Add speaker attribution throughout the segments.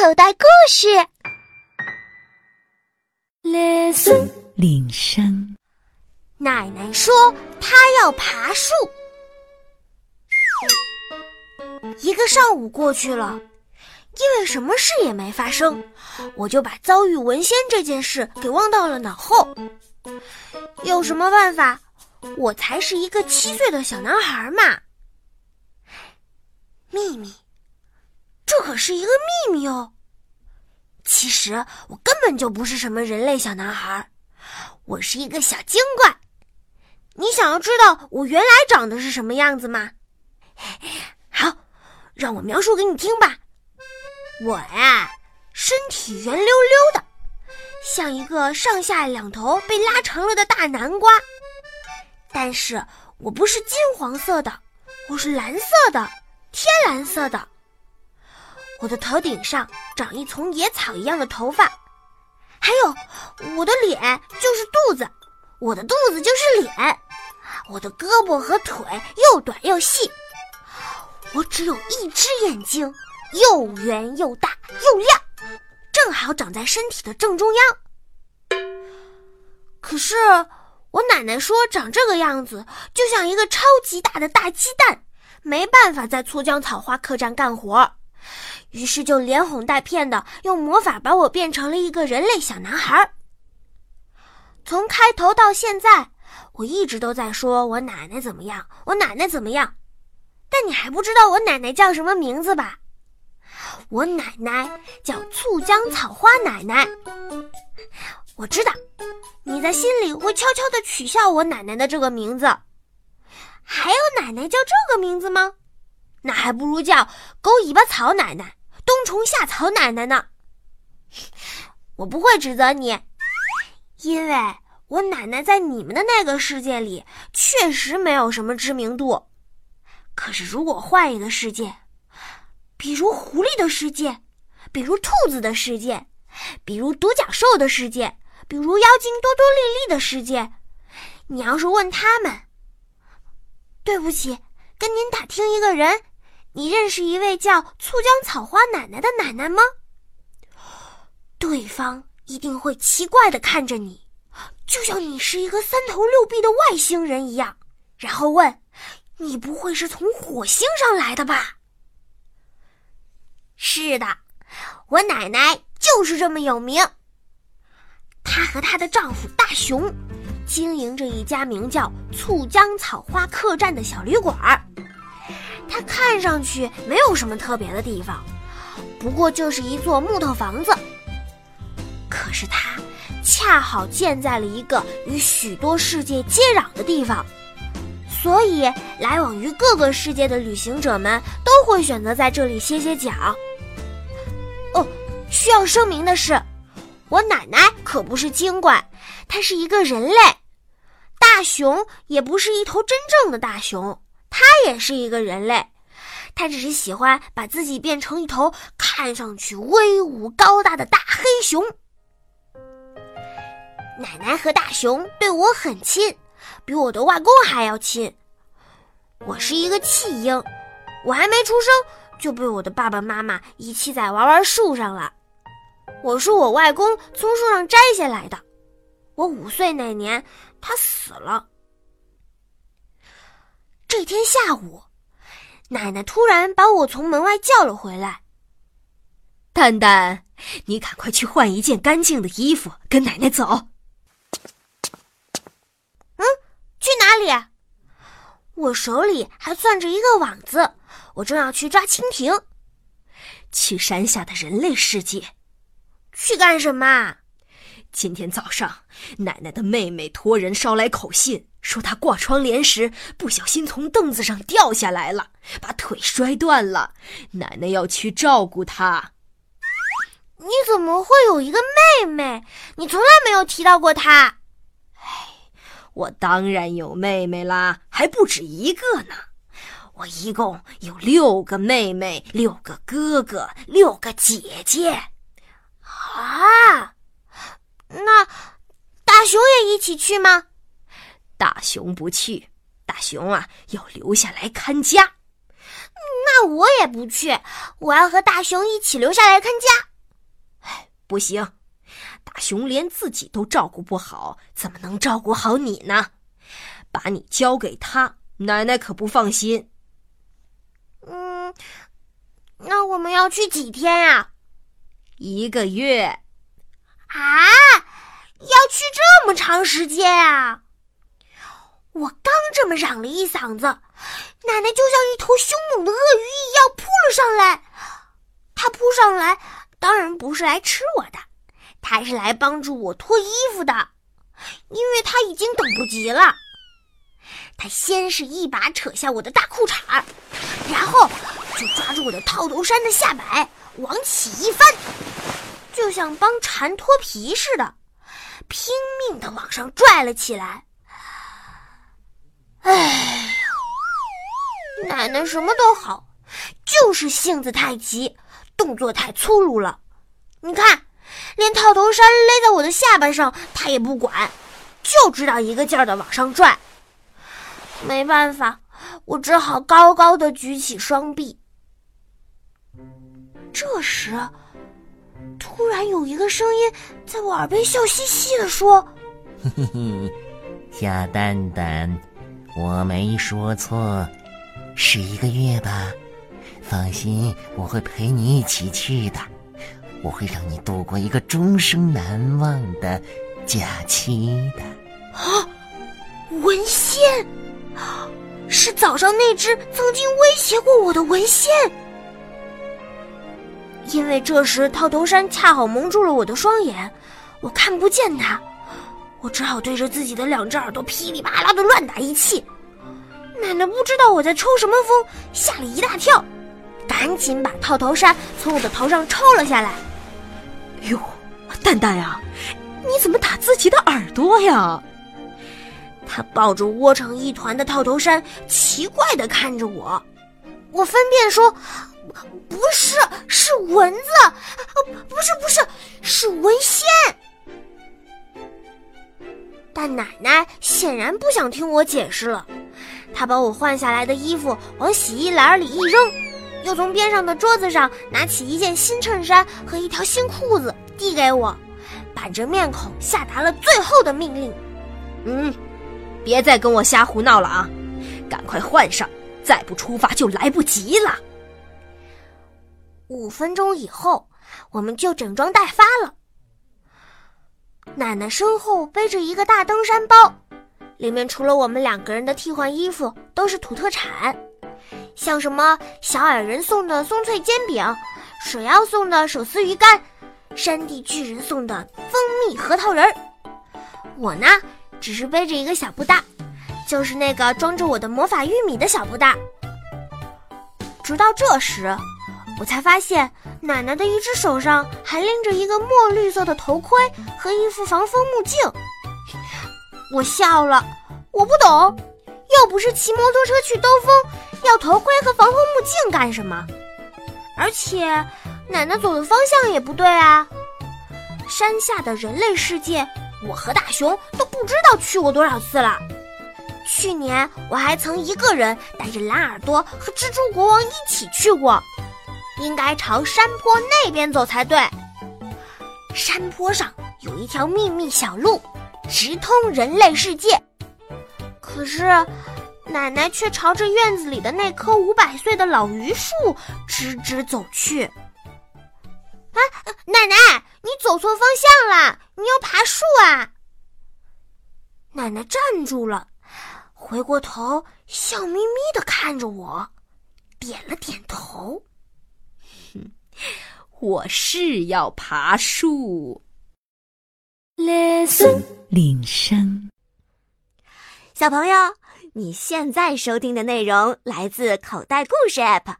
Speaker 1: 口袋故事。
Speaker 2: Listen，铃声。
Speaker 1: 奶奶说她要爬树。一个上午过去了，因为什么事也没发生，我就把遭遇文仙这件事给忘到了脑后。有什么办法？我才是一个七岁的小男孩嘛。秘密，这可是一个秘密哦。其实我根本就不是什么人类小男孩，我是一个小精怪。你想要知道我原来长得是什么样子吗？好，让我描述给你听吧。我呀，身体圆溜溜的，像一个上下两头被拉长了的大南瓜。但是我不是金黄色的，我是蓝色的，天蓝色的。我的头顶上长一丛野草一样的头发，还有我的脸就是肚子，我的肚子就是脸，我的胳膊和腿又短又细，我只有一只眼睛，又圆又大又亮，正好长在身体的正中央。可是我奶奶说，长这个样子就像一个超级大的大鸡蛋，没办法在粗江草花客栈干活。于是就连哄带骗的用魔法把我变成了一个人类小男孩。从开头到现在，我一直都在说我奶奶怎么样，我奶奶怎么样。但你还不知道我奶奶叫什么名字吧？我奶奶叫醋浆草花奶奶。我知道你在心里会悄悄的取笑我奶奶的这个名字。还有奶奶叫这个名字吗？那还不如叫狗尾巴草奶奶。冬虫夏草奶奶呢？我不会指责你，因为我奶奶在你们的那个世界里确实没有什么知名度。可是如果换一个世界，比如狐狸的世界，比如兔子的世界，比如独角兽的世界，比如妖精多多丽丽的世界，你要是问他们，对不起，跟您打听一个人。你认识一位叫醋浆草花奶奶的奶奶吗？对方一定会奇怪的看着你，就像你是一个三头六臂的外星人一样，然后问：“你不会是从火星上来的吧？”是的，我奶奶就是这么有名。她和她的丈夫大熊经营着一家名叫“醋浆草花客栈”的小旅馆儿。它看上去没有什么特别的地方，不过就是一座木头房子。可是它恰好建在了一个与许多世界接壤的地方，所以来往于各个世界的旅行者们都会选择在这里歇歇脚。哦，需要声明的是，我奶奶可不是精怪，她是一个人类。大熊也不是一头真正的大熊。他也是一个人类，他只是喜欢把自己变成一头看上去威武高大的大黑熊。奶奶和大熊对我很亲，比我的外公还要亲。我是一个弃婴，我还没出生就被我的爸爸妈妈遗弃在玩玩树上了。我是我外公从树上摘下来的，我五岁那年他死了。这天下午，奶奶突然把我从门外叫了回来。
Speaker 2: 蛋蛋，你赶快去换一件干净的衣服，跟奶奶走。
Speaker 1: 嗯，去哪里？我手里还攥着一个网子，我正要去抓蜻蜓。
Speaker 2: 去山下的人类世界。
Speaker 1: 去干什么？
Speaker 2: 今天早上，奶奶的妹妹托人捎来口信。说她挂窗帘时不小心从凳子上掉下来了，把腿摔断了。奶奶要去照顾她。
Speaker 1: 你怎么会有一个妹妹？你从来没有提到过她。
Speaker 2: 哎，我当然有妹妹啦，还不止一个呢。我一共有六个妹妹，六个哥哥，六个姐姐。
Speaker 1: 啊，那大熊也一起去吗？
Speaker 2: 大熊不去，大熊啊要留下来看家。
Speaker 1: 那我也不去，我要和大熊一起留下来看家。
Speaker 2: 哎不行，大熊连自己都照顾不好，怎么能照顾好你呢？把你交给他，奶奶可不放心。
Speaker 1: 嗯，那我们要去几天呀？
Speaker 2: 一个月。
Speaker 1: 啊，要去这么长时间啊！我刚这么嚷了一嗓子，奶奶就像一头凶猛的鳄鱼一样扑了上来。她扑上来，当然不是来吃我的，她是来帮助我脱衣服的，因为她已经等不及了。她先是一把扯下我的大裤衩，然后就抓住我的套头衫的下摆，往起一翻，就像帮蝉脱皮似的，拼命的往上拽了起来。哎，奶奶什么都好，就是性子太急，动作太粗鲁了。你看，连套头衫勒在我的下巴上，她也不管，就知道一个劲儿的往上拽。没办法，我只好高高的举起双臂。这时，突然有一个声音在我耳边笑嘻嘻的说：“
Speaker 3: 嘿嘿嘿，小蛋蛋。”我没说错，是一个月吧？放心，我会陪你一起去的。我会让你度过一个终生难忘的假期的。
Speaker 1: 啊，文献，是早上那只曾经威胁过我的文献。因为这时套头衫恰好蒙住了我的双眼，我看不见他。我只好对着自己的两只耳朵噼里啪啦的乱打一气，奶奶不知道我在抽什么风，吓了一大跳，赶紧把套头衫从我的头上抽了下来。
Speaker 2: 哟，蛋蛋呀，你怎么打自己的耳朵呀？
Speaker 1: 他抱着窝成一团的套头衫，奇怪的看着我。我分辨说：“不是，是蚊子，不是，不是，是蚊仙。”但奶奶显然不想听我解释了，她把我换下来的衣服往洗衣篮里一扔，又从边上的桌子上拿起一件新衬衫和一条新裤子递给我，板着面孔下达了最后的命令：“
Speaker 2: 嗯，别再跟我瞎胡闹了啊，赶快换上，再不出发就来不及了。”
Speaker 1: 五分钟以后，我们就整装待发了。奶奶身后背着一个大登山包，里面除了我们两个人的替换衣服，都是土特产，像什么小矮人送的松脆煎饼，水妖送的手撕鱼干，山地巨人送的蜂蜜核桃仁儿。我呢，只是背着一个小布袋，就是那个装着我的魔法玉米的小布袋。直到这时，我才发现。奶奶的一只手上还拎着一个墨绿色的头盔和一副防风目镜，我笑了。我不懂，又不是骑摩托车去兜风，要头盔和防风目镜干什么？而且，奶奶走的方向也不对啊。山下的人类世界，我和大熊都不知道去过多少次了。去年我还曾一个人带着蓝耳朵和蜘蛛国王一起去过。应该朝山坡那边走才对。山坡上有一条秘密小路，直通人类世界。可是，奶奶却朝着院子里的那棵五百岁的老榆树直直走去。啊，奶奶，你走错方向了，你要爬树啊！奶奶站住了，回过头，笑眯眯的看着我，点了点头。
Speaker 2: 我是要爬树。
Speaker 4: Listen，铃声。
Speaker 5: 小朋友，你现在收听的内容来自口袋故事 App。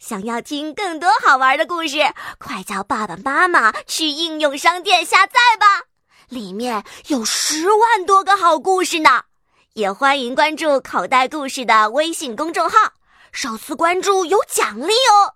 Speaker 5: 想要听更多好玩的故事，快叫爸爸妈妈去应用商店下载吧，里面有十万多个好故事呢。也欢迎关注口袋故事的微信公众号，首次关注有奖励哦。